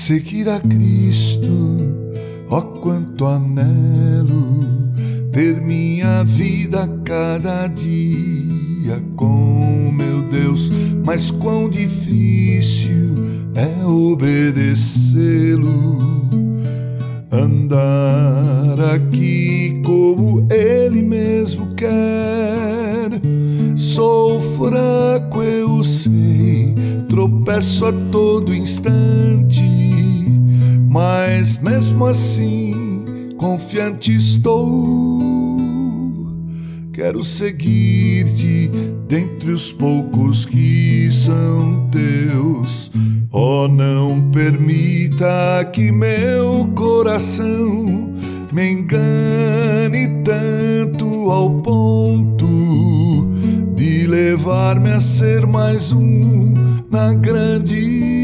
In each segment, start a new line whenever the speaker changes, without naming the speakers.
Seguir a Cristo, ó quanto anelo ter minha vida cada dia com meu Deus, mas quão difícil é obedecê-lo. Andar aqui como Ele mesmo quer. Sou fraco, eu sei, tropeço a todo instante, mas mesmo assim, confiante estou. Quero seguir-te dentre os poucos que são teus. Oh, não permita que meu coração me engane tanto ao ponto de levar-me a ser mais um na grande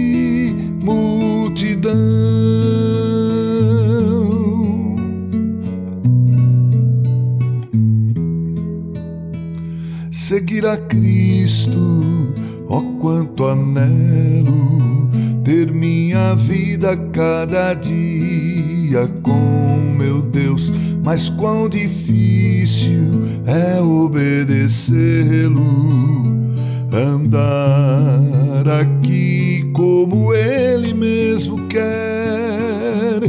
seguir a Cristo, ó oh, quanto anelo ter minha vida cada dia com meu Deus, mas quão difícil é obedecê-lo, andar aqui como Ele mesmo quer.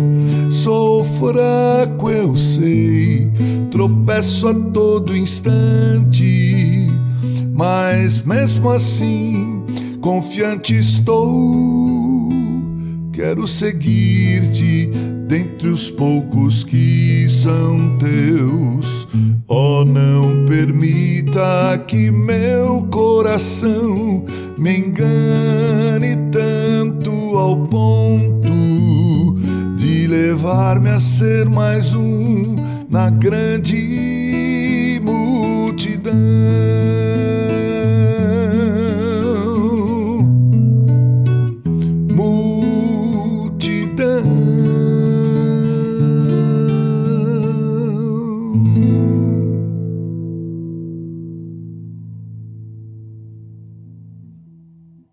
Sou fraco, eu sei, tropeço a todo instante mas mesmo assim, confiante estou. Quero seguir-te dentre os poucos que são teus. Oh, não permita que meu coração me engane tanto ao ponto de levar-me a ser mais um na grande multidão.